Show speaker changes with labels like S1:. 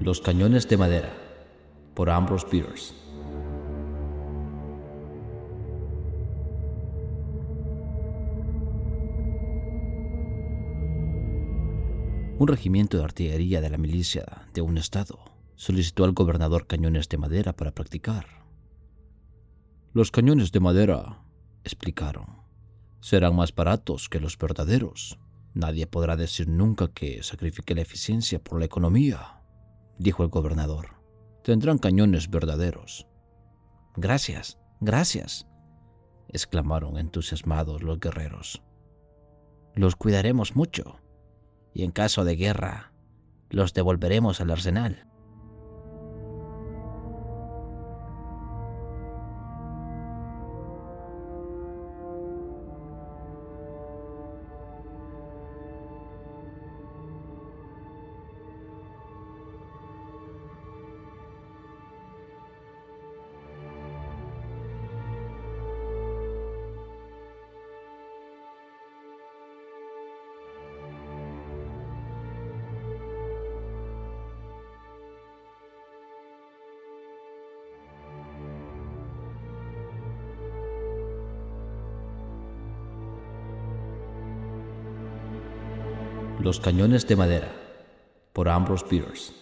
S1: Los cañones de madera, por Ambrose Bierce. Un regimiento de artillería de la milicia de un estado solicitó al gobernador cañones de madera para practicar. Los cañones de madera, explicaron, serán más baratos que los verdaderos. Nadie podrá decir nunca que sacrifique la eficiencia por la economía, dijo el gobernador. Tendrán cañones verdaderos. Gracias, gracias, exclamaron entusiasmados los guerreros. Los cuidaremos mucho y en caso de guerra, los devolveremos al arsenal. Los cañones de madera, por Ambrose Bierce.